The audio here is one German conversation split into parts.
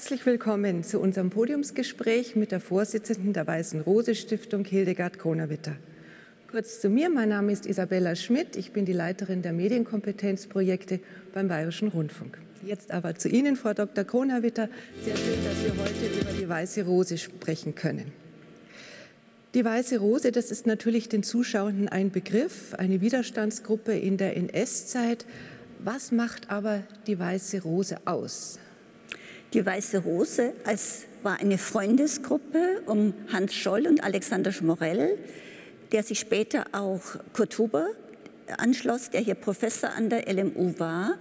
Herzlich willkommen zu unserem Podiumsgespräch mit der Vorsitzenden der Weißen Rose Stiftung, Hildegard Kronawitter. Kurz zu mir, mein Name ist Isabella Schmidt, ich bin die Leiterin der Medienkompetenzprojekte beim Bayerischen Rundfunk. Jetzt aber zu Ihnen, Frau Dr. Kronawitter. Sehr schön, dass wir heute über die Weiße Rose sprechen können. Die Weiße Rose, das ist natürlich den Zuschauenden ein Begriff, eine Widerstandsgruppe in der NS-Zeit. Was macht aber die Weiße Rose aus? Die Weiße Rose als, war eine Freundesgruppe um Hans Scholl und Alexander Schmorell, der sich später auch Kurt Huber anschloss, der hier Professor an der LMU war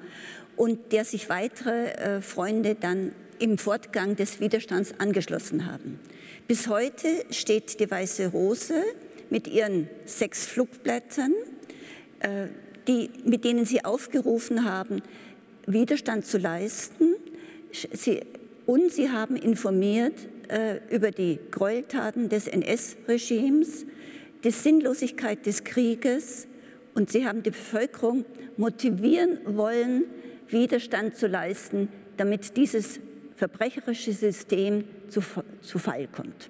und der sich weitere äh, Freunde dann im Fortgang des Widerstands angeschlossen haben. Bis heute steht die Weiße Rose mit ihren sechs Flugblättern, äh, die, mit denen sie aufgerufen haben, Widerstand zu leisten Sie, und sie haben informiert äh, über die Gräueltaten des NS-Regimes, die Sinnlosigkeit des Krieges und sie haben die Bevölkerung motivieren wollen, Widerstand zu leisten, damit dieses verbrecherische System zu, zu Fall kommt.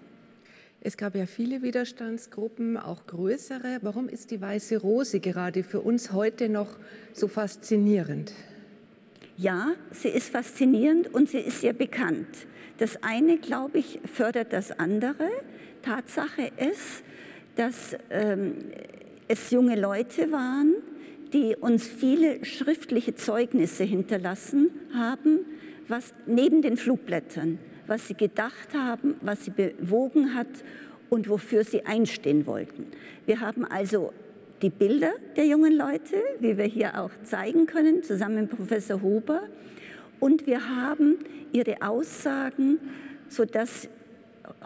Es gab ja viele Widerstandsgruppen, auch größere. Warum ist die Weiße Rose gerade für uns heute noch so faszinierend? Ja, sie ist faszinierend und sie ist sehr bekannt. Das eine, glaube ich, fördert das andere. Tatsache ist, dass ähm, es junge Leute waren, die uns viele schriftliche Zeugnisse hinterlassen haben, was neben den Flugblättern, was sie gedacht haben, was sie bewogen hat und wofür sie einstehen wollten. Wir haben also die Bilder der jungen Leute, wie wir hier auch zeigen können, zusammen mit Professor Huber. Und wir haben ihre Aussagen, sodass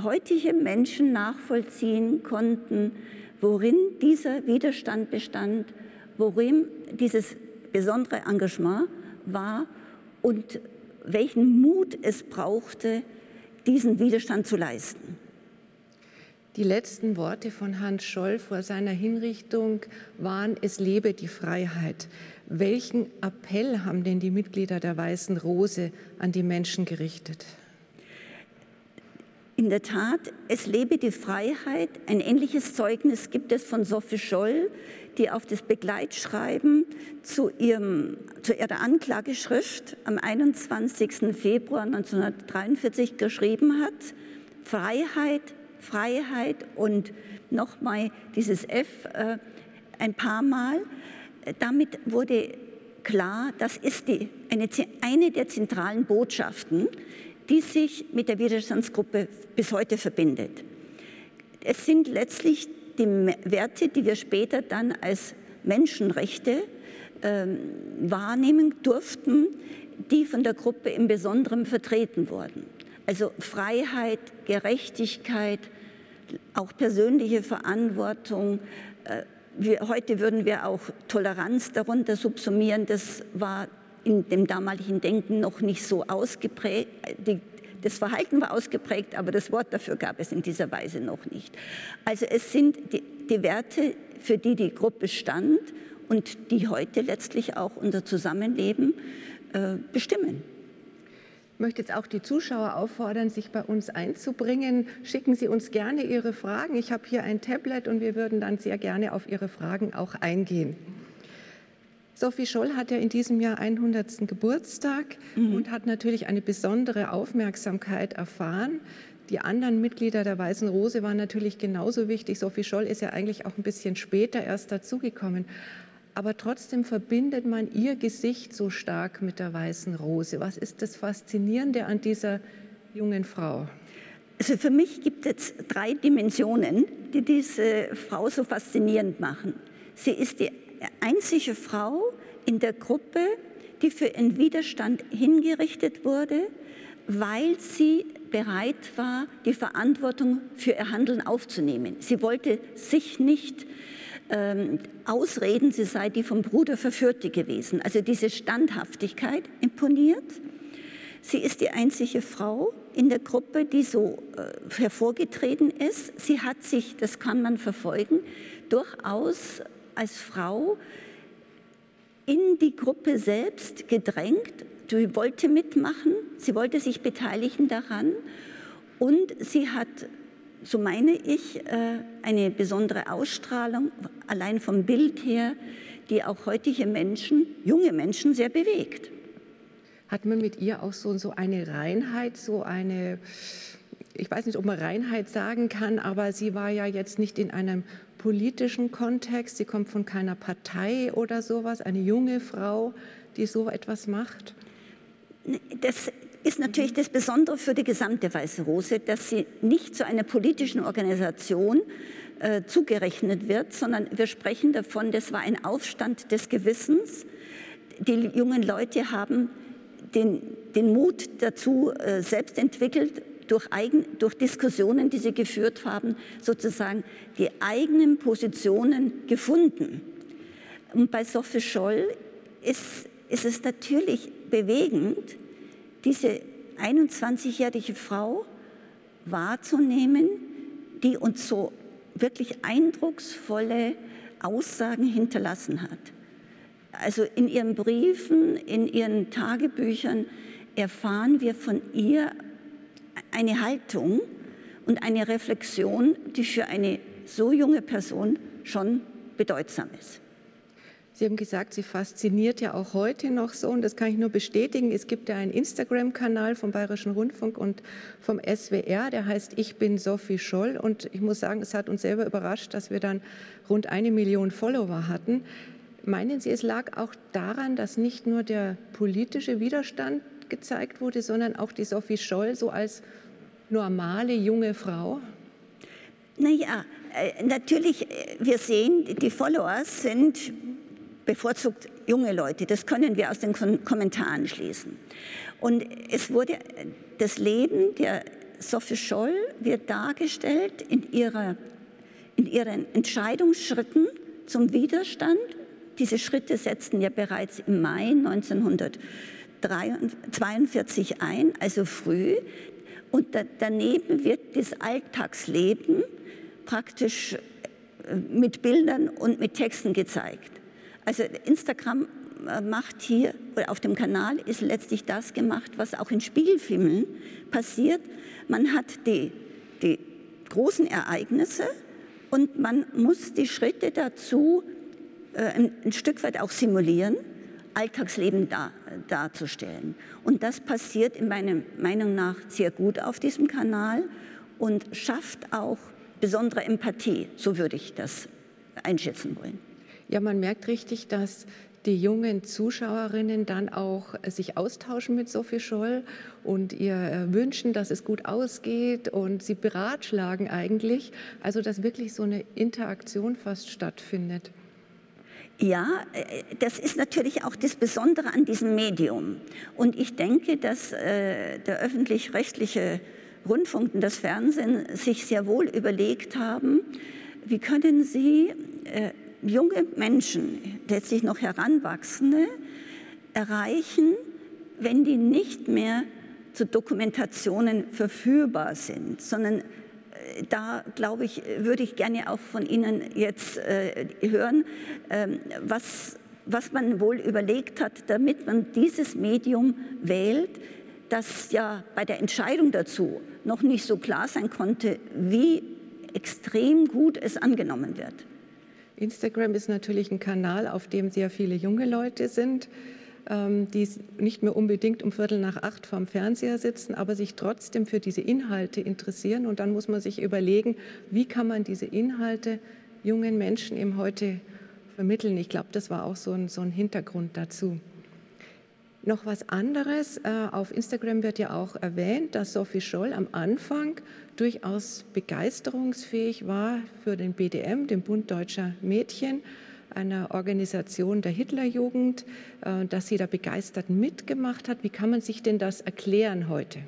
heutige Menschen nachvollziehen konnten, worin dieser Widerstand bestand, worin dieses besondere Engagement war und welchen Mut es brauchte, diesen Widerstand zu leisten. Die letzten Worte von Hans Scholl vor seiner Hinrichtung waren, es lebe die Freiheit. Welchen Appell haben denn die Mitglieder der Weißen Rose an die Menschen gerichtet? In der Tat, es lebe die Freiheit. Ein ähnliches Zeugnis gibt es von Sophie Scholl, die auf das Begleitschreiben zu, ihrem, zu ihrer Anklageschrift am 21. Februar 1943 geschrieben hat. Freiheit Freiheit und nochmal dieses F äh, ein paar Mal. Damit wurde klar, das ist die, eine, eine der zentralen Botschaften, die sich mit der Widerstandsgruppe bis heute verbindet. Es sind letztlich die Werte, die wir später dann als Menschenrechte äh, wahrnehmen durften, die von der Gruppe im Besonderen vertreten wurden. Also Freiheit, Gerechtigkeit, auch persönliche Verantwortung. Äh, wir, heute würden wir auch Toleranz darunter subsumieren. Das war in dem damaligen Denken noch nicht so ausgeprägt. Die, das Verhalten war ausgeprägt, aber das Wort dafür gab es in dieser Weise noch nicht. Also es sind die, die Werte, für die die Gruppe stand und die heute letztlich auch unser Zusammenleben äh, bestimmen. Ich möchte jetzt auch die Zuschauer auffordern, sich bei uns einzubringen. Schicken Sie uns gerne Ihre Fragen. Ich habe hier ein Tablet und wir würden dann sehr gerne auf Ihre Fragen auch eingehen. Sophie Scholl hat ja in diesem Jahr 100. Geburtstag mhm. und hat natürlich eine besondere Aufmerksamkeit erfahren. Die anderen Mitglieder der Weißen Rose waren natürlich genauso wichtig. Sophie Scholl ist ja eigentlich auch ein bisschen später erst dazugekommen aber trotzdem verbindet man ihr Gesicht so stark mit der weißen Rose. Was ist das Faszinierende an dieser jungen Frau? Also für mich gibt es drei Dimensionen, die diese Frau so faszinierend machen. Sie ist die einzige Frau in der Gruppe, die für ihren Widerstand hingerichtet wurde, weil sie bereit war, die Verantwortung für ihr Handeln aufzunehmen. Sie wollte sich nicht ähm, ausreden, sie sei die vom Bruder Verführte gewesen. Also diese Standhaftigkeit imponiert. Sie ist die einzige Frau in der Gruppe, die so äh, hervorgetreten ist. Sie hat sich, das kann man verfolgen, durchaus als Frau in die Gruppe selbst gedrängt sie wollte mitmachen, sie wollte sich beteiligen daran und sie hat, so meine ich, äh, eine besondere Ausstrahlung, allein vom Bild her, die auch heutige Menschen, junge Menschen sehr bewegt. Hat man mit ihr auch so, so eine Reinheit, so eine, ich weiß nicht, ob man Reinheit sagen kann, aber sie war ja jetzt nicht in einem politischen Kontext, sie kommt von keiner Partei oder sowas, eine junge Frau, die so etwas macht? Das ist natürlich das Besondere für die gesamte Weiße Rose, dass sie nicht zu einer politischen Organisation äh, zugerechnet wird, sondern wir sprechen davon, das war ein Aufstand des Gewissens. Die jungen Leute haben den, den Mut dazu äh, selbst entwickelt, durch, eigen, durch Diskussionen, die sie geführt haben, sozusagen die eigenen Positionen gefunden. Und bei Sophie Scholl ist, ist es natürlich bewegend, diese 21-jährige Frau wahrzunehmen, die uns so wirklich eindrucksvolle Aussagen hinterlassen hat. Also in ihren Briefen, in ihren Tagebüchern erfahren wir von ihr eine Haltung und eine Reflexion, die für eine so junge Person schon bedeutsam ist. Sie haben gesagt, Sie fasziniert ja auch heute noch so und das kann ich nur bestätigen. Es gibt ja einen Instagram-Kanal vom Bayerischen Rundfunk und vom SWR, der heißt Ich bin Sophie Scholl und ich muss sagen, es hat uns selber überrascht, dass wir dann rund eine Million Follower hatten. Meinen Sie, es lag auch daran, dass nicht nur der politische Widerstand gezeigt wurde, sondern auch die Sophie Scholl so als normale junge Frau? Naja, äh, natürlich, äh, wir sehen, die Followers sind bevorzugt junge Leute. Das können wir aus den Kommentaren schließen. Und es wurde das Leben der Sophie Scholl wird dargestellt in, ihrer, in ihren Entscheidungsschritten zum Widerstand. Diese Schritte setzten ja bereits im Mai 1942 ein, also früh. Und da, daneben wird das Alltagsleben praktisch äh, mit Bildern und mit Texten gezeigt. Also Instagram äh, macht hier, oder auf dem Kanal ist letztlich das gemacht, was auch in Spielfilmen passiert. Man hat die, die großen Ereignisse und man muss die Schritte dazu äh, ein, ein, Stück weit auch simulieren, Alltagsleben dar, darzustellen. Und das passiert in meiner Meinung nach sehr gut auf diesem Kanal und schafft auch besondere Empathie, so würde ich das einschätzen wollen. Ja, man merkt richtig, dass die jungen Zuschauerinnen dann auch sich austauschen mit Sophie Scholl und ihr äh, wünschen, dass es gut ausgeht und sie beratschlagen eigentlich, also dass wirklich so eine Interaktion fast stattfindet. Ja, äh, das ist natürlich auch das Besondere an diesem Medium. Und ich denke, dass äh, der öffentlich-rechtliche Rundfunk und das Fernsehen sich sehr wohl überlegt haben, wie können sie junge Menschen, letztlich noch Heranwachsende, erreichen, wenn die nicht mehr zu Dokumentationen verfügbar sind, sondern äh, da, glaube ich, würde ich gerne auch von Ihnen jetzt äh, hören, äh, was, was man wohl überlegt hat, damit man dieses Medium wählt, das ja bei der Entscheidung dazu noch nicht so klar sein konnte, wie extrem gut es angenommen wird. Instagram ist natürlich ein Kanal, auf dem sehr viele junge Leute sind, ähm, die nicht mehr unbedingt um Viertel nach acht vorm Fernseher sitzen, aber sich trotzdem für diese Inhalte interessieren. Und dann muss man sich überlegen, wie kann man diese Inhalte jungen Menschen eben heute vermitteln. Ich glaube, das war auch so ein, so ein Hintergrund dazu. Noch was anderes. Äh, auf Instagram wird ja auch erwähnt, dass Sophie Scholl am Anfang durchaus begeisterungsfähig war für den BDM, den Bund Deutscher Mädchen, einer Organisation der Hitlerjugend, äh, dass sie da begeistert mitgemacht hat. Wie kann man sich denn das erklären heute?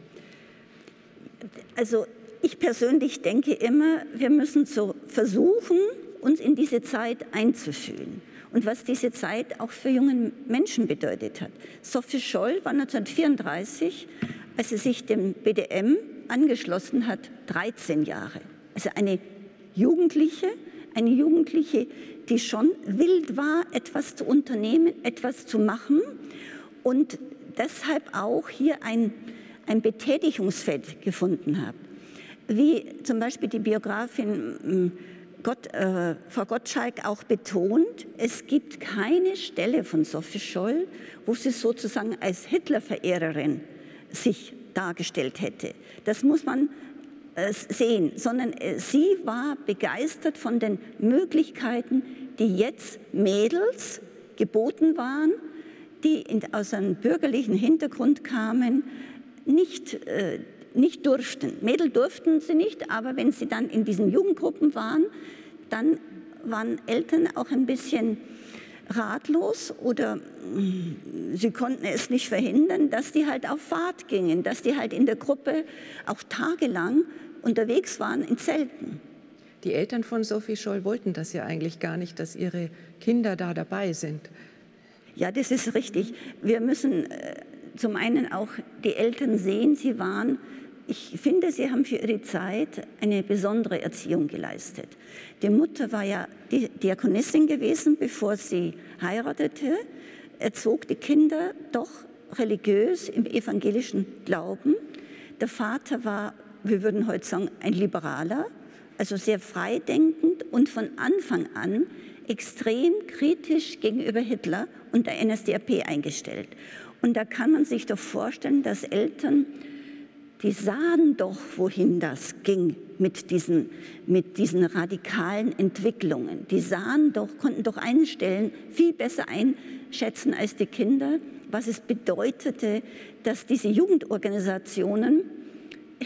Also ich persönlich denke immer, wir müssen so versuchen, uns in diese Zeit einzufühlen und was diese Zeit auch für junge Menschen bedeutet hat. Sophie Scholl war 1934, als sie sich dem BDM angeschlossen hat, 13 Jahre. Also eine Jugendliche, eine Jugendliche, die schon wild war, etwas zu unternehmen, etwas zu machen und deshalb auch hier ein, ein Betätigungsfeld gefunden habe. Wie zum Beispiel die Biografin hm, Gott, äh, Frau Gottschalk auch betont, es gibt keine Stelle von Sophie Scholl, wo sie sozusagen als Hitler-Verehrerin sich dargestellt hätte. Das muss man äh, sehen, sondern äh, sie war begeistert von den Möglichkeiten, die jetzt Mädels geboten waren, die in, aus einem bürgerlichen Hintergrund kamen, nicht äh, nicht durften. Mädel durften sie nicht, aber wenn sie dann in diesen Jugendgruppen waren, dann waren Eltern auch ein bisschen ratlos oder mm, sie konnten es nicht verhindern, dass die halt auf Fahrt gingen, dass die halt in der Gruppe auch tagelang unterwegs waren in Zelten. Die Eltern von Sophie Scholl wollten das ja eigentlich gar nicht, dass ihre Kinder da dabei sind. Ja, das ist richtig. Wir müssen äh, zum einen auch die Eltern sehen, sie waren ich finde, Sie haben für Ihre Zeit eine besondere Erziehung geleistet. Die Mutter war ja Diakonissin gewesen, bevor sie heiratete, erzog die Kinder doch religiös im evangelischen Glauben. Der Vater war, wir würden heute sagen, ein Liberaler, also sehr freidenkend und von Anfang an extrem kritisch gegenüber Hitler und der NSDAP eingestellt. Und da kann man sich doch vorstellen, dass Eltern die sahen doch, wohin das ging mit diesen, mit diesen radikalen Entwicklungen. Die sahen doch, konnten doch einstellen, viel besser einschätzen als die Kinder, was es bedeutete, dass diese Jugendorganisationen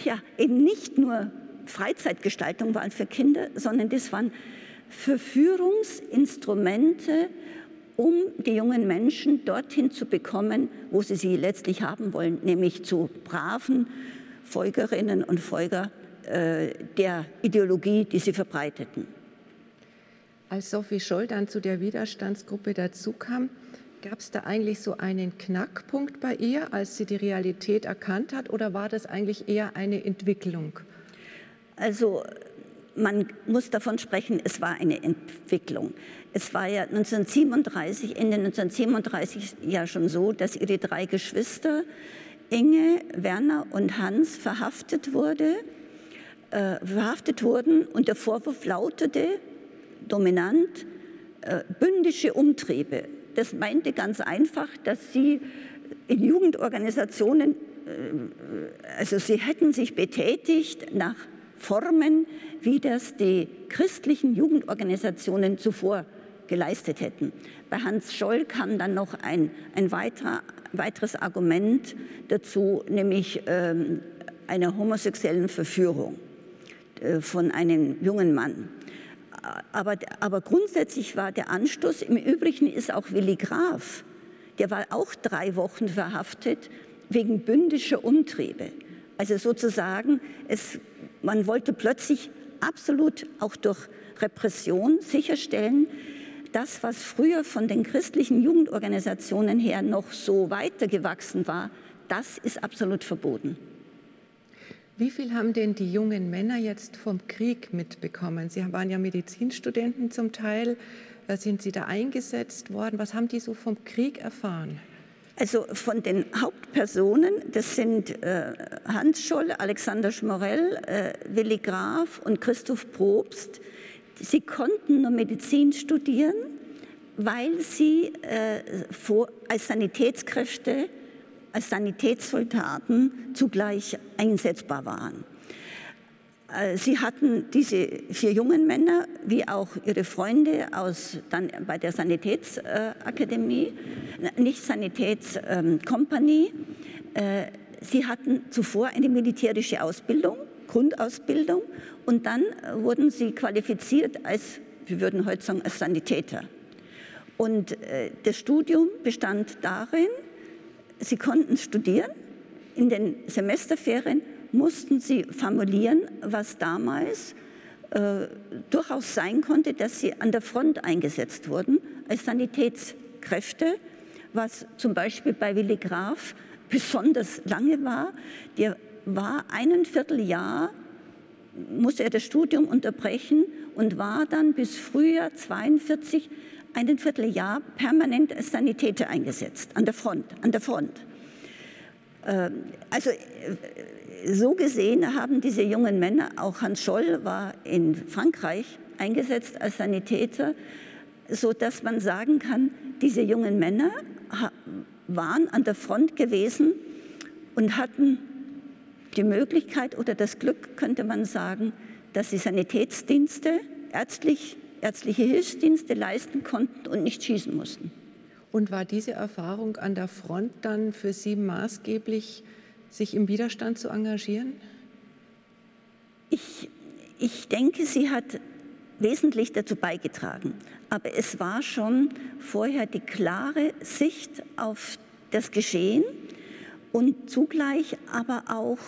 ja eben nicht nur Freizeitgestaltung waren für Kinder, sondern das waren Verführungsinstrumente, um die jungen Menschen dorthin zu bekommen, wo sie sie letztlich haben wollen, nämlich zu braven, Folgerinnen und Folger äh, der Ideologie, die sie verbreiteten. Als Sophie Scholl dann zu der Widerstandsgruppe dazukam, gab es da eigentlich so einen Knackpunkt bei ihr, als sie die Realität erkannt hat, oder war das eigentlich eher eine Entwicklung? Also man muss davon sprechen, es war eine Entwicklung. Es war ja 1937, Ende 1937 ja schon so, dass ihre drei Geschwister Inge, Werner und Hans verhaftet, wurde, äh, verhaftet wurden und der Vorwurf lautete dominant äh, bündische Umtriebe. Das meinte ganz einfach, dass sie in Jugendorganisationen, äh, also sie hätten sich betätigt nach Formen, wie das die christlichen Jugendorganisationen zuvor geleistet hätten. Bei Hans Scholl kam dann noch ein, ein weiterer weiteres Argument dazu, nämlich ähm, einer homosexuellen Verführung äh, von einem jungen Mann. Aber, aber grundsätzlich war der Anstoß, im Übrigen ist auch Willi Graf, der war auch drei Wochen verhaftet wegen bündischer Umtriebe. Also sozusagen, es, man wollte plötzlich absolut auch durch Repression sicherstellen, das, was früher von den christlichen Jugendorganisationen her noch so weitergewachsen war, das ist absolut verboten. Wie viel haben denn die jungen Männer jetzt vom Krieg mitbekommen? Sie waren ja Medizinstudenten zum Teil. Äh, sind Sie da eingesetzt worden? Was haben die so vom Krieg erfahren? Also von den Hauptpersonen, das sind äh, Hans Scholl, Alexander Schmorell, äh, Willi Graf und Christoph Probst. Sie konnten nur Medizin studieren, weil sie äh, vor, als Sanitätskräfte, als Sanitätssoldaten zugleich einsetzbar waren. Äh, sie hatten diese vier jungen Männer, wie auch ihre Freunde aus, dann bei der Sanitätsakademie, äh, nicht Sanitätskompanie. Äh, sie hatten zuvor eine militärische Ausbildung, Grundausbildung und dann wurden sie qualifiziert als, wir würden heute sagen, als Sanitäter. Und äh, das Studium bestand darin, sie konnten studieren. In den Semesterferien mussten sie formulieren, was damals äh, durchaus sein konnte, dass sie an der Front eingesetzt wurden als Sanitätskräfte, was zum Beispiel bei Willi Graf besonders lange war. Der war ein Vierteljahr musste er das Studium unterbrechen und war dann bis Frühjahr 1942 ein Vierteljahr permanent als Sanitäter eingesetzt, an der Front. An der Front. Ähm, also äh, so gesehen haben diese jungen Männer, auch Hans Scholl war in Frankreich eingesetzt als Sanitäter, so dass man sagen kann, diese jungen Männer waren an der Front gewesen und hatten die Möglichkeit oder das Glück, könnte man sagen, dass sie Sanitätsdienste, ärztlich, ärztliche Hilfsdienste leisten konnten und nicht schießen mussten. Und war diese Erfahrung an der Front dann für Sie maßgeblich, sich im Widerstand zu engagieren? Ich, ich denke, sie hat wesentlich dazu beigetragen. Aber es war schon vorher die klare Sicht auf das Geschehen und zugleich aber auch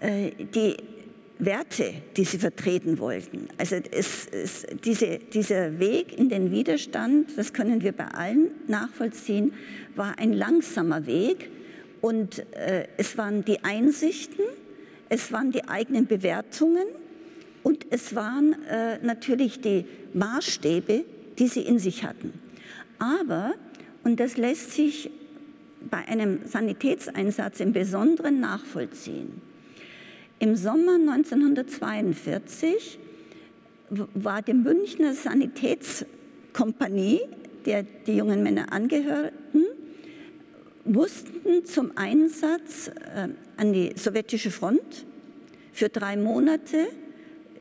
äh, äh die Werte, die sie vertreten wollten. Also es, es, diese, dieser Weg in den Widerstand, das können wir bei allen nachvollziehen, war ein langsamer Weg und äh, es waren die Einsichten, es waren die eigenen Bewertungen und es waren äh, natürlich die Maßstäbe, die sie in sich hatten. Aber, und das lässt sich bei einem Sanitätseinsatz im Besonderen nachvollziehen, im Sommer 1942 war die Münchner Sanitätskompanie, der die jungen Männer angehörten, mussten zum Einsatz äh, an die sowjetische Front für drei Monate.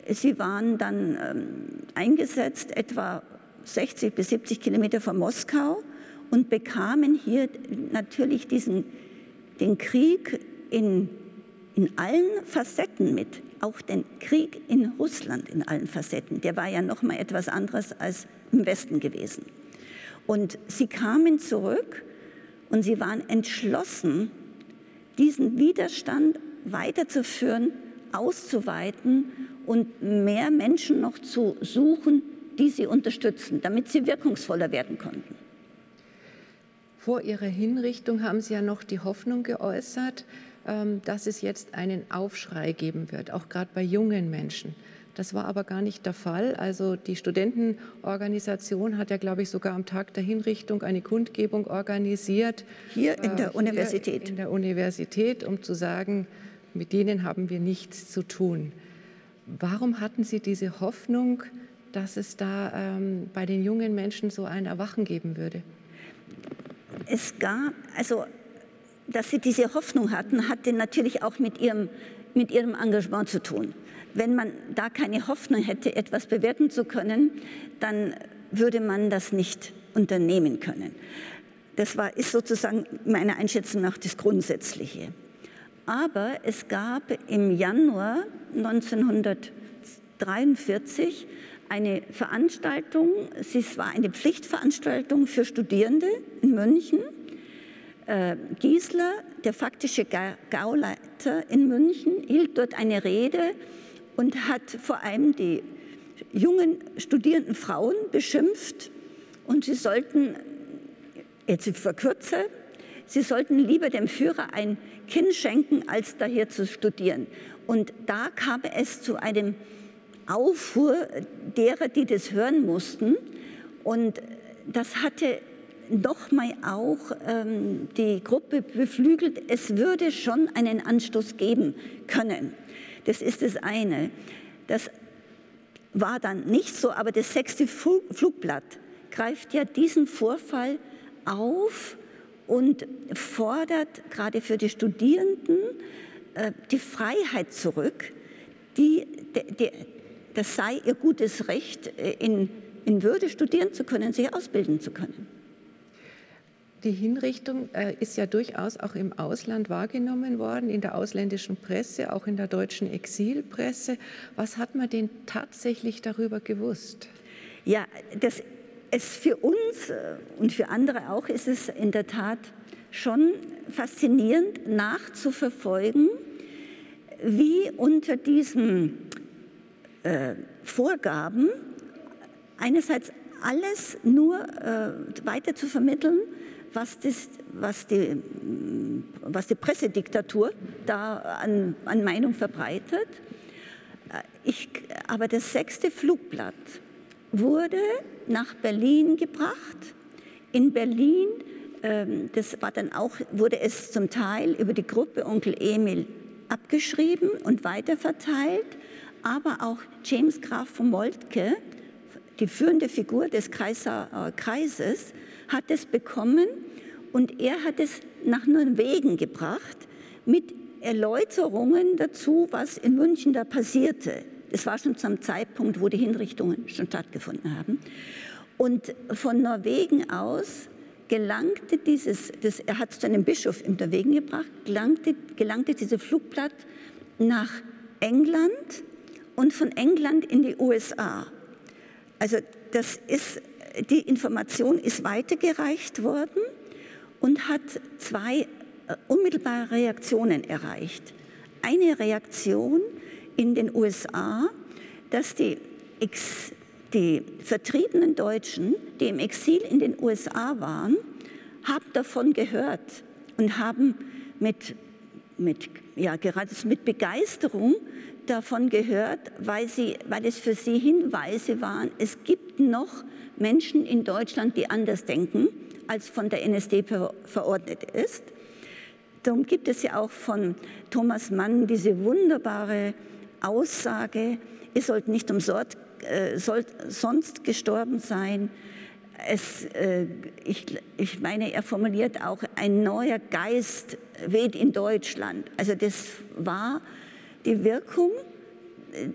Sie waren dann ähm, eingesetzt etwa 60 bis 70 Kilometer von Moskau und bekamen hier natürlich diesen, den Krieg in in allen Facetten mit, auch den Krieg in Russland in allen Facetten. Der war ja noch mal etwas anderes als im Westen gewesen. Und sie kamen zurück und sie waren entschlossen, diesen Widerstand weiterzuführen, auszuweiten und mehr Menschen noch zu suchen, die sie unterstützen, damit sie wirkungsvoller werden konnten. Vor Ihrer Hinrichtung haben Sie ja noch die Hoffnung geäußert, ähm, dass es jetzt einen Aufschrei geben wird, auch gerade bei jungen Menschen. Das war aber gar nicht der Fall. Also die Studentenorganisation hat ja, glaube ich, sogar am Tag der Hinrichtung eine Kundgebung organisiert. Hier in der äh, Universität. In der Universität, um zu sagen, mit denen haben wir nichts zu tun. Warum hatten Sie diese Hoffnung, dass es da ähm, bei den jungen Menschen so ein Erwachen geben würde? Es gab, also dass sie diese Hoffnung hatten, hatte natürlich auch mit ihrem, mit ihrem Engagement zu tun. Wenn man da keine Hoffnung hätte, etwas bewirken zu können, dann würde man das nicht unternehmen können. Das war, ist sozusagen meiner Einschätzung nach das Grundsätzliche. Aber es gab im Januar 1943 eine Veranstaltung, es war eine Pflichtveranstaltung für Studierende in München äh, Giesler, der faktische Gauleiter in München, hielt dort eine Rede und hat vor allem die jungen studierenden Frauen beschimpft und sie sollten, jetzt ich verkürze, sie sollten lieber dem Führer ein Kind schenken, als daher zu studieren. Und da kam es zu einem Aufruhr derer, die das hören mussten. Und das hatte nochmal auch ähm, die Gruppe beflügelt, es würde schon einen Anstoß geben können. Das ist das eine. Das war dann nicht so, aber das sechste Flugblatt greift ja diesen Vorfall auf und fordert gerade für die Studierenden äh, die Freiheit zurück, die, die, das sei ihr gutes Recht, äh, in, in Würde studieren zu können, sich ausbilden zu können. Die Hinrichtung äh, ist ja durchaus auch im Ausland wahrgenommen worden, in der ausländischen Presse, auch in der deutschen Exilpresse. Was hat man denn tatsächlich darüber gewusst? Ja, das es für uns äh, und für andere auch ist es in der Tat schon faszinierend nachzuverfolgen, wie unter diesen äh, Vorgaben einerseits alles nur äh, weiter zu vermitteln, was, das, was, die, was die Pressediktatur da an, an Meinung verbreitet. Äh, ich, aber das sechste Flugblatt wurde nach Berlin gebracht. In Berlin ähm, das war dann auch, wurde es zum Teil über die Gruppe Onkel Emil abgeschrieben und weiterverteilt, aber auch James Graf von Moltke, die führende Figur des Kreiser, äh, Kreises, hat es bekommen und er hat es nach Norwegen gebracht mit Erläuterungen dazu, was in München da passierte. Es war schon zum Zeitpunkt, wo die Hinrichtungen schon stattgefunden haben. Und von Norwegen aus gelangte dieses, das, er hat es zu einem Bischof in Norwegen gebracht, gelangte, gelangte dieses Flugblatt nach England und von England in die USA. Also das ist, die Information ist weitergereicht worden und hat zwei äh, unmittelbare Reaktionen erreicht. Eine Reaktion in den USA, dass die, Ex, die vertriebenen Deutschen, die im Exil in den USA waren, haben davon gehört und haben mit, mit, ja, gerade mit Begeisterung davon gehört, weil, sie, weil es für sie Hinweise waren, es gibt noch Menschen in Deutschland, die anders denken, als von der NSD verordnet ist. Darum gibt es ja auch von Thomas Mann diese wunderbare Aussage, ihr sollt nicht umsonst äh, sonst gestorben sein. Es, äh, ich, ich meine, er formuliert auch, ein neuer Geist weht in Deutschland. Also das war die Wirkung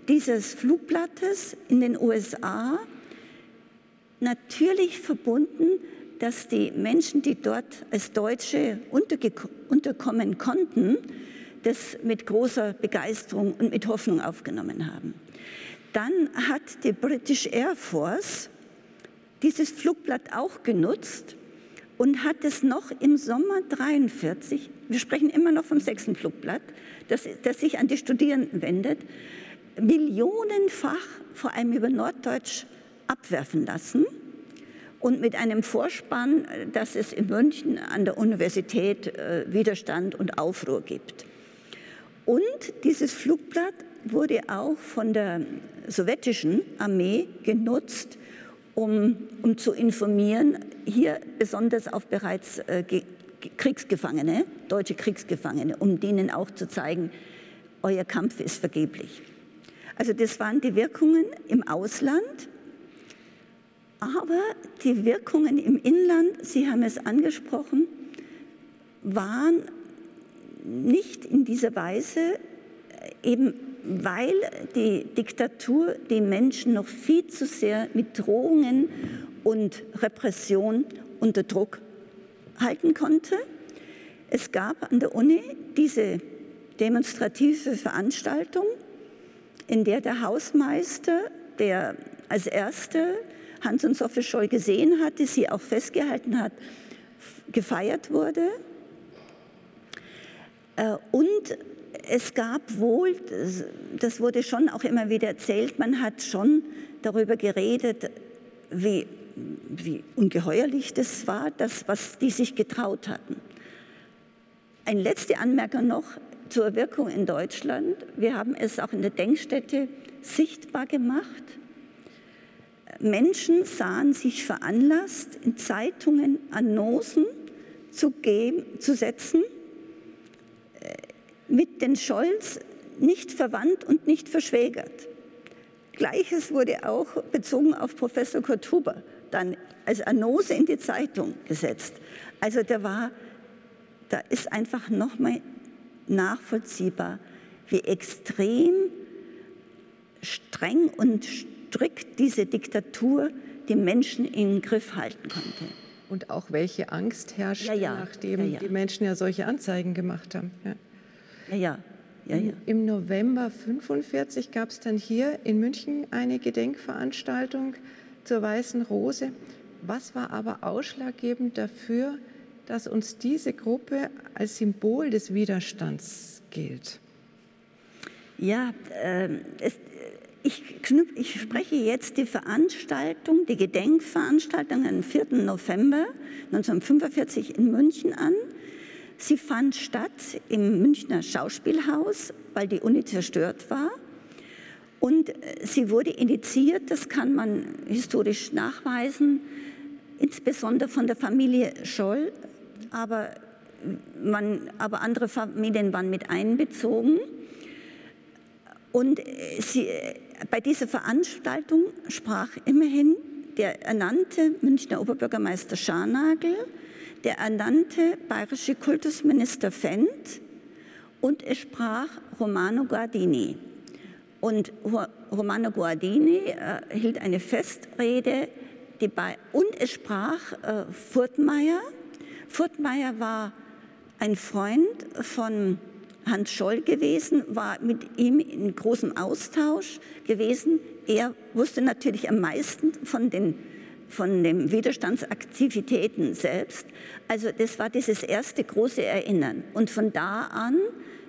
dieses Flugblattes in den USA natürlich verbunden, dass die Menschen, die dort als Deutsche unterkommen konnten, das mit großer Begeisterung und mit Hoffnung aufgenommen haben. Dann hat die British Air Force dieses Flugblatt auch genutzt und hat es noch im Sommer 43, wir sprechen immer noch vom sechsten Flugblatt, das, das sich an die Studierenden wendet, millionenfach, vor allem über Norddeutsch, abwerfen lassen und mit einem Vorspann, dass es in München an der Universität äh, Widerstand und Aufruhr gibt. Und dieses Flugblatt wurde auch von der sowjetischen Armee genutzt, um, um zu informieren, hier besonders auf bereits äh, Kriegsgefangene, deutsche Kriegsgefangene, um denen auch zu zeigen, euer Kampf ist vergeblich. Also das waren die Wirkungen im Ausland, aber die Wirkungen im Inland, Sie haben es angesprochen, waren nicht in dieser Weise, eben weil die Diktatur die Menschen noch viel zu sehr mit Drohungen und Repression unter Druck halten konnte. Es gab an der Uni diese demonstrative Veranstaltung, in der der Hausmeister, der als Erster Hans und Sophie Scholl gesehen hatte, sie auch festgehalten hat, gefeiert wurde. Äh, und es gab wohl, das wurde schon auch immer wieder erzählt, man hat schon darüber geredet, wie, wie ungeheuerlich das war, das, was die sich getraut hatten. Eine letzte Anmerkung noch, zur Wirkung in Deutschland. Wir haben es auch in der Denkstätte sichtbar gemacht. Menschen sahen sich veranlasst, in Zeitungen Annoncen zu, geben, zu setzen, mit den Scholz nicht verwandt und nicht verschwägert. Gleiches wurde auch bezogen auf Professor Kurt Huber dann als Annonce in die Zeitung gesetzt. Also da war, da ist einfach nochmal nachvollziehbar, wie extrem streng und strikt diese Diktatur die Menschen in den Griff halten konnte. Und auch welche Angst herrscht, ja, ja. nachdem ja, die Menschen ja solche Anzeigen gemacht haben. Ja, ja. ja, ja. Im November 1945 gab es dann hier in München eine Gedenkveranstaltung zur Weißen Rose. Was war aber ausschlaggebend dafür, dass uns diese Gruppe als Symbol des Widerstands gilt? Ja, äh, es, ich, ich, spreche jetzt die Veranstaltung, die Gedenkveranstaltung am 4. November 1945 in München an. Sie fand statt im Münchner Schauspielhaus, weil die Uni zerstört war. Und äh, sie wurde initiiert, das kann man historisch nachweisen, insbesondere von der Familie Scholl, aber, man, aber andere Familien waren mit einbezogen. Und sie, bei dieser Veranstaltung sprach immerhin der ernannte Münchner Oberbürgermeister Scharnagel, der ernannte bayerische Kultusminister Fendt und es sprach Romano Guardini. Und Romano Guardini äh, hielt eine Festrede und es sprach äh, Furtmeier. Furtmeier war ein Freund von Hans Scholl gewesen, war mit ihm in großem Austausch gewesen. Er wusste natürlich am meisten von den von den Widerstandsaktivitäten selbst. Also das war dieses erste große Erinnern. Und von da an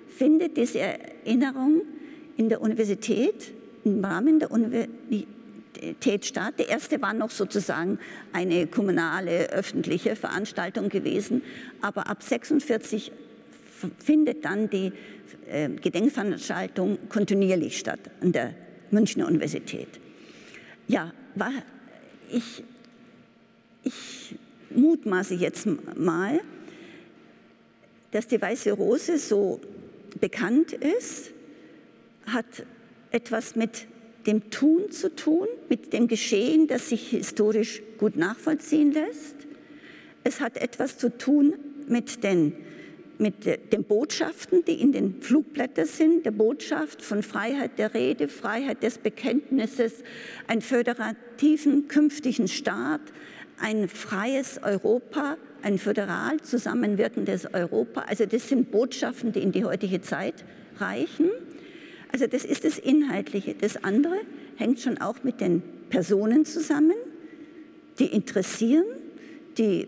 findet diese Erinnerung in der Universität, im Rahmen der Universität statt. Der erste war noch sozusagen eine kommunale, öffentliche Veranstaltung gewesen, aber ab 46 findet dann die äh, Gedenkveranstaltung kontinuierlich statt an der Münchner Universität. Ja, war, ich, ich mutmaße jetzt mal, dass die Weiße Rose so bekannt ist, hat etwas mit dem Tun zu tun, mit dem Geschehen, das sich historisch gut nachvollziehen lässt. Es hat etwas zu tun mit den mit den Botschaften, die in den Flugblättern sind, der Botschaft von Freiheit der Rede, Freiheit des Bekenntnisses, einen föderativen künftigen Staat, ein freies Europa, ein föderal zusammenwirkendes Europa. Also das sind Botschaften, die in die heutige Zeit reichen. Also das ist das Inhaltliche. Das andere hängt schon auch mit den Personen zusammen, die interessieren, die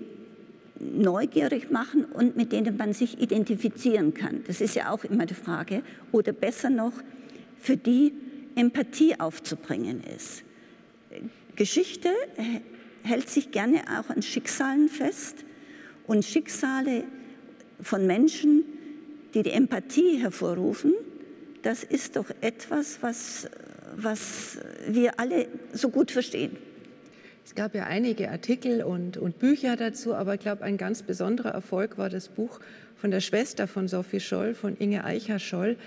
neugierig machen und mit denen man sich identifizieren kann. Das ist ja auch immer die Frage. Oder besser noch, für die Empathie aufzubringen ist. Geschichte hält sich gerne auch an Schicksalen fest und Schicksale von Menschen, die die Empathie hervorrufen, das ist doch etwas, was, was wir alle so gut verstehen. Es gab ja einige Artikel und, und Bücher dazu, aber ich glaube, ein ganz besonderer Erfolg war das Buch von der Schwester von Sophie Scholl, von Inge Eicher-Scholl.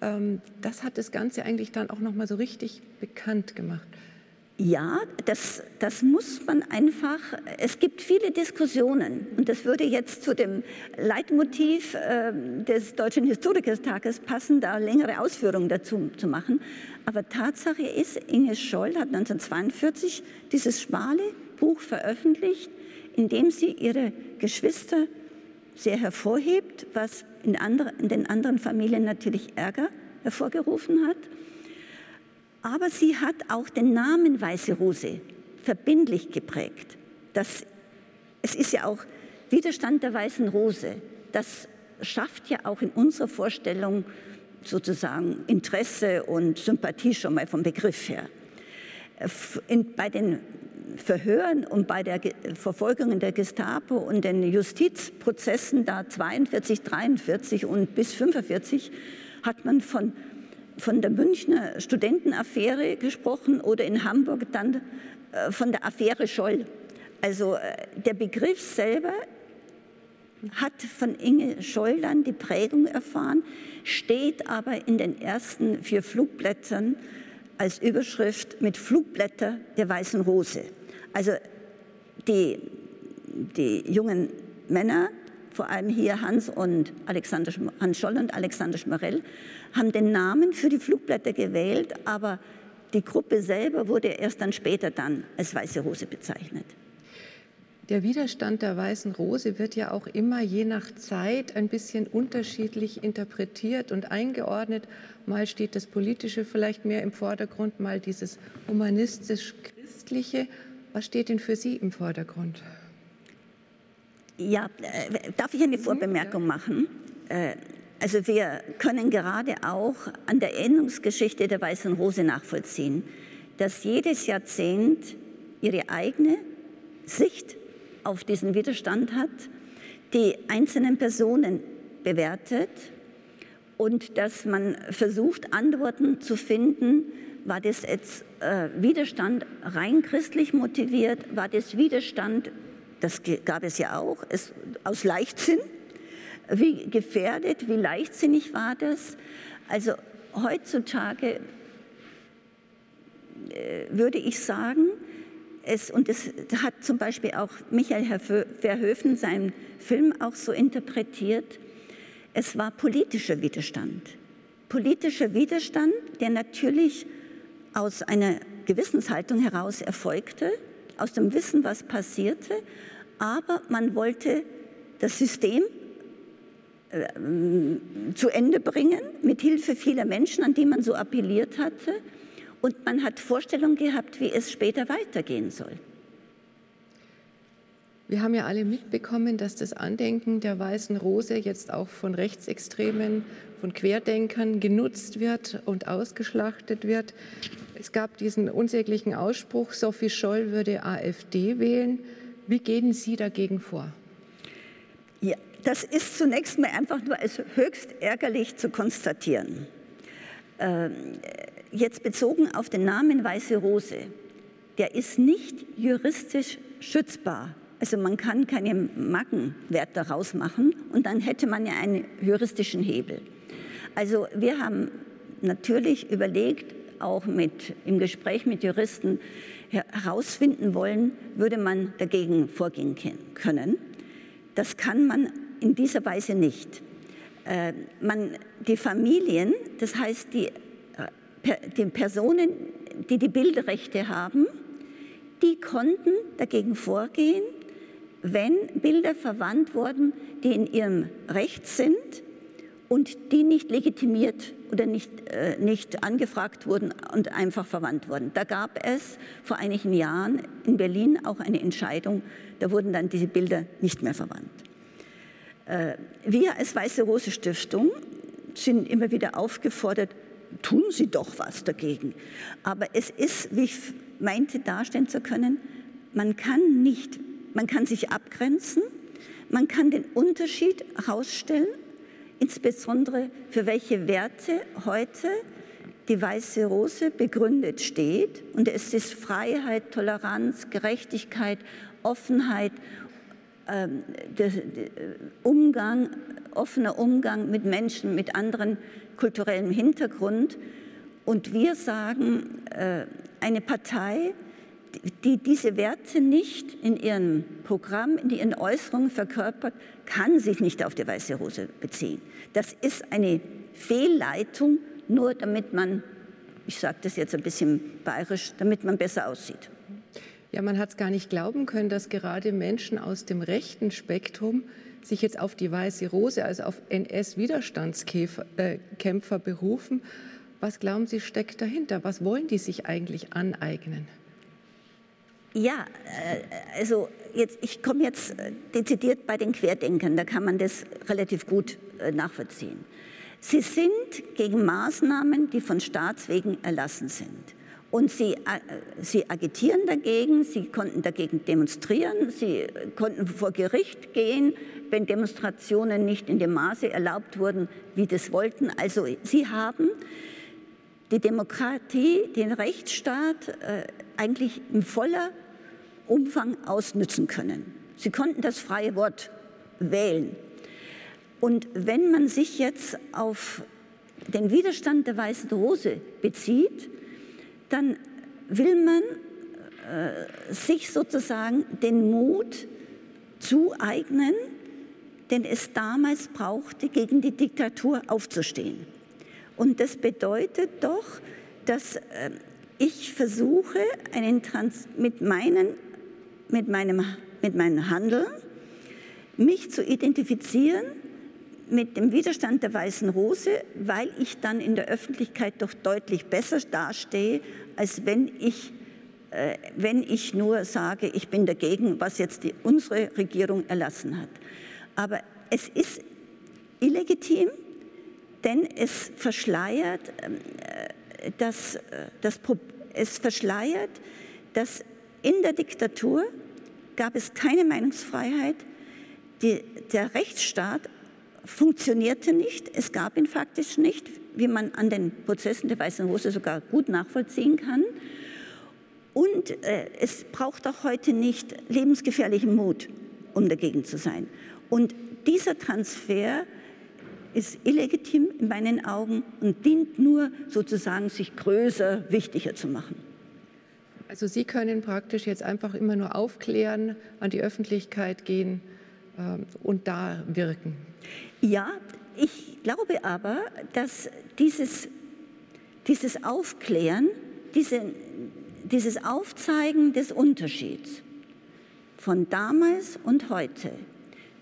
Ähm, das hat das Ganze eigentlich dann auch noch mal so richtig bekannt gemacht. Ja, das, das muss man einfach, es gibt viele Diskussionen und das würde jetzt zu dem Leitmotiv äh, des Deutschen Historikertages passen, da längere Ausführungen dazu zu machen. Aber Tatsache ist, Inge Scholl hat 1942 dieses schmale Buch veröffentlicht, in dem sie ihre Geschwister sehr hervorhebt, was in, andere, in den anderen Familien natürlich Ärger hervorgerufen hat. Aber sie hat auch den Namen Weiße Rose verbindlich geprägt. Das, es ist ja auch Widerstand der Weißen Rose. Das schafft ja auch in unserer Vorstellung sozusagen Interesse und Sympathie schon mal vom Begriff her. In, bei den Verhören und bei der Verfolgung der Gestapo und den Justizprozessen da 42, 43 und bis 45 hat man von von der Münchner Studentenaffäre gesprochen oder in Hamburg dann äh, von der Affäre Scholl. Also äh, der Begriff selber hat von Inge Scholl dann die Prägung erfahren, steht aber in den ersten vier Flugblättern als Überschrift mit Flugblätter der Weißen Rose. Also die, die jungen Männer vor allem hier Hans und Alexander, Hans Scholl und Alexander Schmarell, haben den Namen für die Flugblätter gewählt, aber die Gruppe selber wurde erst dann später dann als Weiße Rose bezeichnet. Der Widerstand der Weißen Rose wird ja auch immer je nach Zeit ein bisschen unterschiedlich interpretiert und eingeordnet. Mal steht das Politische vielleicht mehr im Vordergrund, mal dieses humanistisch-christliche. Was steht denn für Sie im Vordergrund? Ja, äh, darf ich eine Vorbemerkung machen? Äh, also wir können gerade auch an der Erinnerungsgeschichte der Weißen Rose nachvollziehen, dass jedes Jahrzehnt ihre eigene Sicht auf diesen Widerstand hat, die einzelnen Personen bewertet und dass man versucht, Antworten zu finden, war das jetzt äh, Widerstand rein christlich motiviert, war das Widerstand das gab es ja auch, es, aus Leichtsinn. Wie gefährdet, wie leichtsinnig war das? Also heutzutage äh, würde ich sagen, es, und das hat zum Beispiel auch Michael Verhöfen seinen Film auch so interpretiert, es war politischer Widerstand. Politischer Widerstand, der natürlich aus einer Gewissenshaltung heraus erfolgte, aus dem Wissen, was passierte, aber man wollte das System äh, zu Ende bringen, mit Hilfe vieler Menschen, an die man so appelliert hatte. Und man hat Vorstellungen gehabt, wie es später weitergehen soll. Wir haben ja alle mitbekommen, dass das Andenken der Weißen Rose jetzt auch von Rechtsextremen, von Querdenkern genutzt wird und ausgeschlachtet wird. Es gab diesen unsäglichen Ausspruch, Sophie Scholl würde AfD wählen. Wie gehen Sie dagegen vor? Ja, das ist zunächst mal einfach nur als höchst ärgerlich zu konstatieren. Ähm, jetzt bezogen auf den Namen Weiße Rose, der ist nicht juristisch schützbar. Also man kann keine Markenwert daraus machen und dann hätte man ja einen juristischen Hebel. Also wir haben natürlich überlegt, auch mit, im Gespräch mit Juristen herausfinden wollen, würde man dagegen vorgehen können. Das kann man in dieser Weise nicht. Äh, man, die Familien, das heißt die, äh, die Personen, die die Bildrechte haben, die konnten dagegen vorgehen, wenn Bilder verwandt wurden, die in ihrem Recht sind und die nicht legitimiert oder nicht, äh, nicht angefragt wurden und einfach verwandt wurden. Da gab es vor einigen Jahren in Berlin auch eine Entscheidung, da wurden dann diese Bilder nicht mehr verwandt. Äh, wir als Weiße Rose Stiftung sind immer wieder aufgefordert, tun Sie doch was dagegen. Aber es ist, wie ich meinte darstellen zu können, man kann nicht man kann sich abgrenzen, man kann den Unterschied herausstellen, insbesondere für welche Werte heute die Weiße Rose begründet steht. Und es ist Freiheit, Toleranz, Gerechtigkeit, Offenheit, ähm, der, der Umgang, offener Umgang mit Menschen mit anderem kulturellem Hintergrund. Und wir sagen, äh, eine Partei, die diese Werte nicht in ihrem Programm, in ihren Äußerungen verkörpert, kann sich nicht auf die Weiße Rose beziehen. Das ist eine Fehlleitung, nur damit man, ich sage das jetzt ein bisschen bayerisch, damit man besser aussieht. Ja, man hat es gar nicht glauben können, dass gerade Menschen aus dem rechten Spektrum sich jetzt auf die Weiße Rose, also auf NS-Widerstandskämpfer äh, berufen. Was glauben Sie steckt dahinter? Was wollen die sich eigentlich aneignen? Ja, äh, also jetzt, ich komme jetzt äh, dezidiert bei den Querdenkern, da kann man das relativ gut äh, nachvollziehen. Sie sind gegen Maßnahmen, die von Staatswegen erlassen sind. Und sie, sie agitieren dagegen, sie konnten dagegen demonstrieren, sie konnten vor Gericht gehen, wenn Demonstrationen nicht in dem Maße erlaubt wurden, wie das wollten. Also sie haben die Demokratie, den Rechtsstaat eigentlich in voller Umfang ausnützen können. Sie konnten das freie Wort wählen. Und wenn man sich jetzt auf den Widerstand der Weißen Rose bezieht, dann will man äh, sich sozusagen den Mut zueignen, den es damals brauchte, gegen die Diktatur aufzustehen. Und das bedeutet doch, dass äh, ich versuche, einen Trans mit, meinen, mit, meinem, mit meinem Handeln mich zu identifizieren mit dem Widerstand der Weißen Rose, weil ich dann in der Öffentlichkeit doch deutlich besser dastehe, als wenn ich, äh, wenn ich nur sage, ich bin dagegen, was jetzt die, unsere Regierung erlassen hat. Aber es ist illegitim, denn es verschleiert, äh, das, äh, es verschleiert, dass in der Diktatur gab es keine Meinungsfreiheit, die, der Rechtsstaat funktionierte nicht, es gab ihn faktisch nicht, wie man an den Prozessen der Weißen Rose sogar gut nachvollziehen kann. Und äh, es braucht auch heute nicht lebensgefährlichen Mut, um dagegen zu sein. Und dieser Transfer ist illegitim in meinen Augen und dient nur sozusagen, sich größer, wichtiger zu machen. Also Sie können praktisch jetzt einfach immer nur aufklären, an die Öffentlichkeit gehen äh, und da wirken. Ja, ich glaube aber, dass dieses, dieses Aufklären, diese, dieses Aufzeigen des Unterschieds von damals und heute,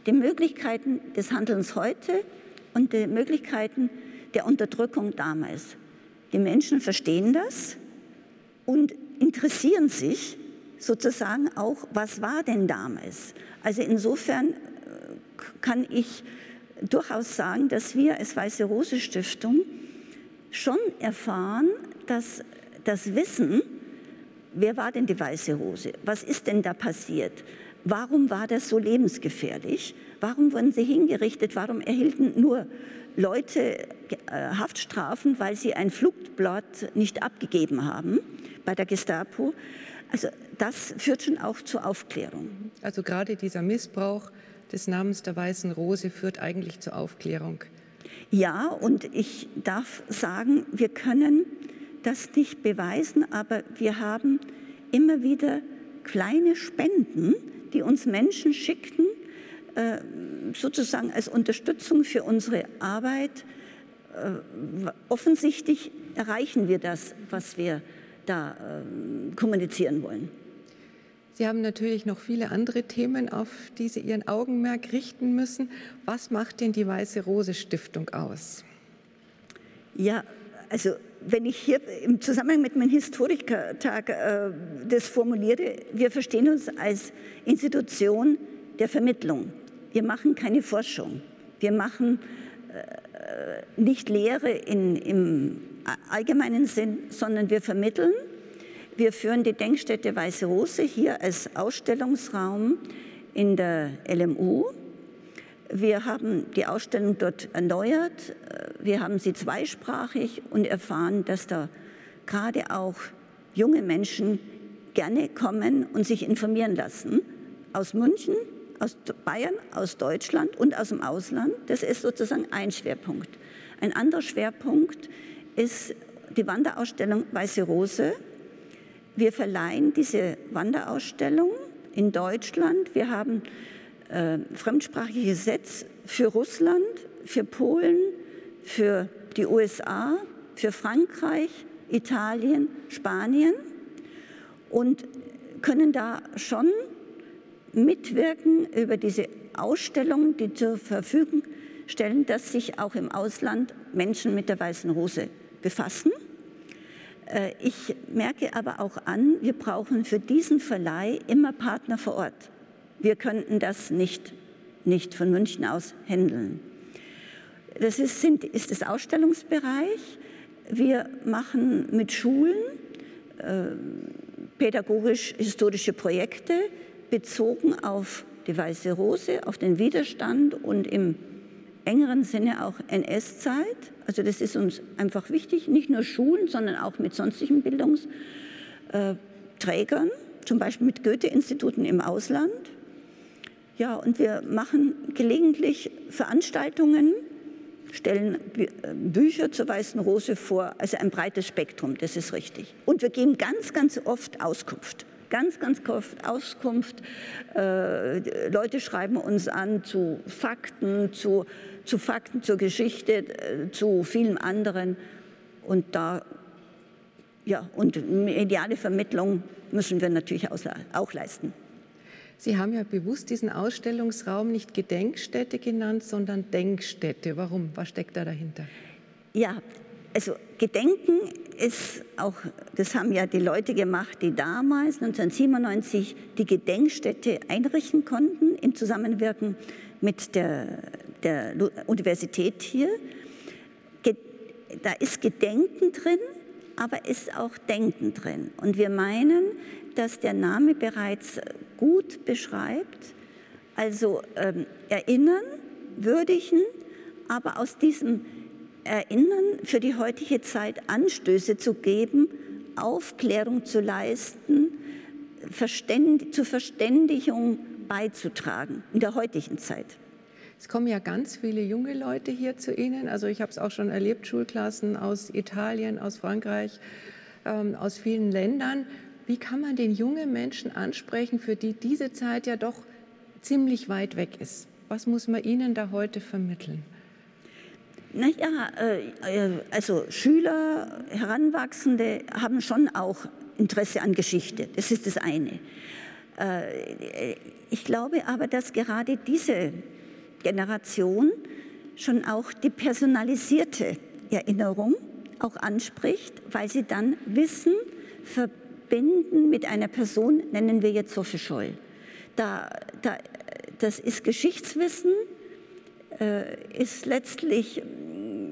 die Möglichkeiten des Handelns heute und die Möglichkeiten der Unterdrückung damals. Die Menschen verstehen das und interessieren sich sozusagen auch, was war denn damals. Also insofern äh, kann ich durchaus sagen, dass wir als Weiße Rose Stiftung schon erfahren, dass das Wissen, wer war denn die Weiße Rose, was ist denn da passiert, warum war das so lebensgefährlich, warum wurden sie hingerichtet, warum erhielten nur Leute Haftstrafen, weil sie ein Flugblatt nicht abgegeben haben bei der Gestapo. Also das führt schon auch zur Aufklärung. Also gerade dieser Missbrauch des Namens der Weißen Rose führt eigentlich zur Aufklärung. Ja, und ich darf sagen, wir können das nicht beweisen, aber wir haben immer wieder kleine Spenden, die uns Menschen schickten, äh, sozusagen als Unterstützung für unsere Arbeit. Äh, offensichtlich erreichen wir das, was wir da ähm, kommunizieren wollen. Sie haben natürlich noch viele andere Themen, auf die Sie Ihren Augenmerk richten müssen. Was macht denn die Weiße Rose Stiftung aus? Ja, also wenn ich hier im Zusammenhang mit meinem Historikertag äh, das formuliere, wir verstehen uns als Institution der Vermittlung. Wir machen keine Forschung. Wir machen äh, nicht Lehre in, im allgemeinen Sinn, sondern wir vermitteln. Wir führen die Denkstätte Weiße Rose hier als Ausstellungsraum in der LMU. Wir haben die Ausstellung dort erneuert. Wir haben sie zweisprachig und erfahren, dass da gerade auch junge Menschen gerne kommen und sich informieren lassen. Aus München, aus Bayern, aus Deutschland und aus dem Ausland. Das ist sozusagen ein Schwerpunkt. Ein anderer Schwerpunkt ist die Wanderausstellung Weiße Rose. Wir verleihen diese Wanderausstellung in Deutschland. Wir haben äh, fremdsprachige Sets für Russland, für Polen, für die USA, für Frankreich, Italien, Spanien und können da schon mitwirken über diese Ausstellungen, die zur Verfügung stellen, dass sich auch im Ausland Menschen mit der Weißen Rose befassen. Äh, ich merke aber auch an, wir brauchen für diesen Verleih immer Partner vor Ort. Wir könnten das nicht, nicht von München aus handeln. Das ist, sind, ist das Ausstellungsbereich. Wir machen mit Schulen äh, pädagogisch-historische Projekte bezogen auf die Weiße Rose, auf den Widerstand und im engeren Sinne auch NS-Zeit. Also das ist uns einfach wichtig, nicht nur Schulen, sondern auch mit sonstigen Bildungsträgern, zum Beispiel mit Goethe-Instituten im Ausland. Ja, und wir machen gelegentlich Veranstaltungen, stellen Bücher zur Weißen Rose vor, also ein breites Spektrum, das ist richtig. Und wir geben ganz, ganz oft Auskunft ganz, ganz oft Auskunft. Äh, Leute schreiben uns an zu Fakten, zu zu Fakten, zur Geschichte, äh, zu vielen anderen. Und da, ja, und mediale Vermittlung müssen wir natürlich auch leisten. Sie haben ja bewusst diesen Ausstellungsraum nicht Gedenkstätte genannt, sondern Denkstätte. Warum? Was steckt da dahinter? Ja, also Gedenken ist auch, das haben ja die Leute gemacht, die damals 1997 die Gedenkstätte einrichten konnten im Zusammenwirken mit der der Universität hier. Da ist Gedenken drin, aber ist auch Denken drin. Und wir meinen, dass der Name bereits gut beschreibt, also ähm, erinnern, würdigen, aber aus diesem Erinnern für die heutige Zeit Anstöße zu geben, Aufklärung zu leisten, Verständ zur Verständigung beizutragen in der heutigen Zeit. Es kommen ja ganz viele junge Leute hier zu Ihnen. Also ich habe es auch schon erlebt, Schulklassen aus Italien, aus Frankreich, ähm, aus vielen Ländern. Wie kann man den jungen Menschen ansprechen, für die diese Zeit ja doch ziemlich weit weg ist? Was muss man ihnen da heute vermitteln? Naja, äh, äh, also Schüler, Heranwachsende haben schon auch Interesse an Geschichte. Das ist das eine. Äh, ich glaube aber, dass gerade diese Generation schon auch die personalisierte Erinnerung auch anspricht, weil sie dann Wissen verbinden mit einer Person, nennen wir jetzt Sophie Scholl. Da, da, das ist Geschichtswissen, äh, ist letztlich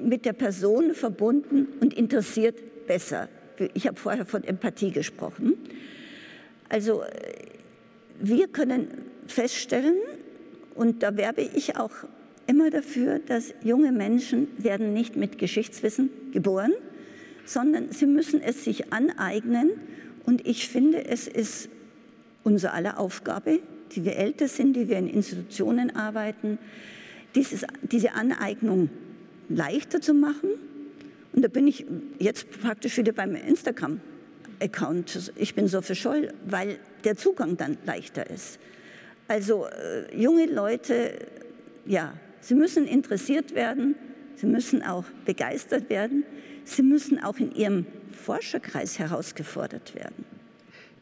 mit der Person verbunden und interessiert besser. Ich habe vorher von Empathie gesprochen. Also äh, wir können feststellen, und da werbe ich auch immer dafür, dass junge Menschen werden nicht mit Geschichtswissen geboren, sondern sie müssen es sich aneignen. Und ich finde, es ist unsere aller Aufgabe, die wir älter sind, die wir in Institutionen arbeiten, dieses, diese Aneignung leichter zu machen. Und da bin ich jetzt praktisch wieder beim Instagram-Account. Ich bin so für Scholl, weil der Zugang dann leichter ist. Also äh, junge Leute, ja, sie müssen interessiert werden, sie müssen auch begeistert werden, sie müssen auch in ihrem Forscherkreis herausgefordert werden.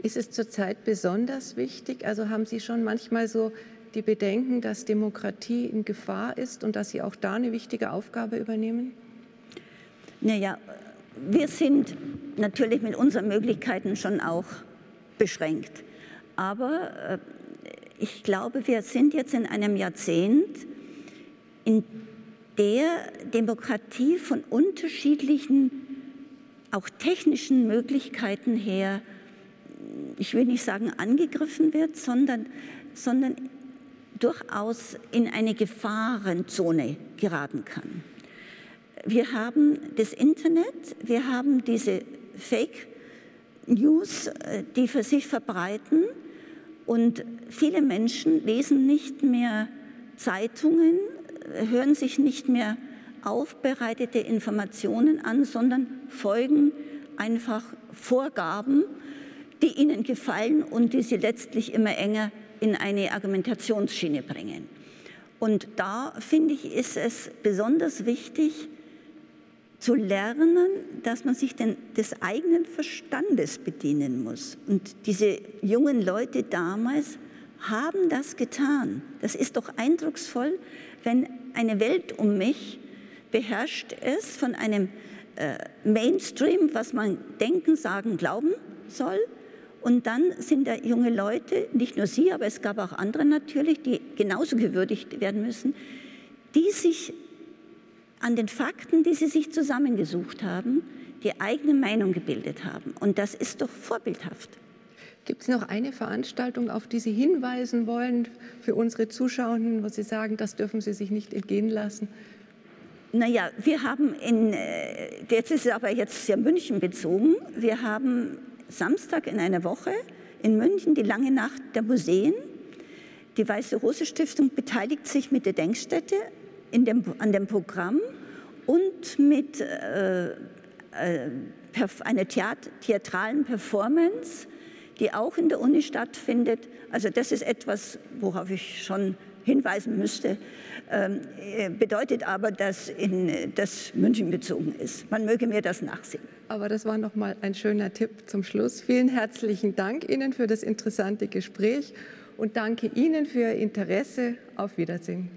Ist es zurzeit besonders wichtig? Also haben Sie schon manchmal so die Bedenken, dass Demokratie in Gefahr ist und dass Sie auch da eine wichtige Aufgabe übernehmen? Naja, wir sind natürlich mit unseren Möglichkeiten schon auch beschränkt. Aber äh, ich glaube, wir sind jetzt in einem Jahrzehnt, in der Demokratie von unterschiedlichen, auch technischen Möglichkeiten her, ich will nicht sagen angegriffen wird, sondern, sondern durchaus in eine Gefahrenzone geraten kann. Wir haben das Internet, wir haben diese Fake News, äh, die für sich verbreiten und viele Menschen lesen nicht mehr Zeitungen, hören sich nicht mehr aufbereitete Informationen an, sondern folgen einfach Vorgaben, die ihnen gefallen und die sie letztlich immer enger in eine Argumentationsschiene bringen. Und da finde ich, ist es besonders wichtig zu lernen, dass man sich denn des eigenen Verstandes bedienen muss. Und diese jungen Leute damals haben das getan. Das ist doch eindrucksvoll, wenn eine Welt um mich beherrscht ist von einem äh, Mainstream, was man denken, sagen, glauben soll, und dann sind da junge Leute, nicht nur Sie, aber es gab auch andere natürlich, die genauso gewürdigt werden müssen, die sich an den Fakten, die sie sich zusammengesucht haben, die eigene Meinung gebildet haben. Und das ist doch vorbildhaft. Gibt es noch eine Veranstaltung, auf die Sie hinweisen wollen für unsere Zuschauenden, wo Sie sagen, das dürfen Sie sich nicht entgehen lassen? Naja, wir haben in, äh, jetzt ist es aber jetzt sehr München bezogen, wir haben Samstag in einer Woche in München die lange Nacht der Museen. Die Weiße Rose Stiftung beteiligt sich mit der Denkstätte dem, an dem Programm und mit äh, äh, einer Theat theatralen Performance, die auch in der Uni stattfindet. Also das ist etwas, worauf ich schon hinweisen müsste, ähm, äh, bedeutet aber, dass in, das München bezogen ist. Man möge mir das nachsehen. Aber das war noch mal ein schöner Tipp zum Schluss. Vielen herzlichen Dank Ihnen für das interessante Gespräch und danke Ihnen für Ihr Interesse. Auf Wiedersehen.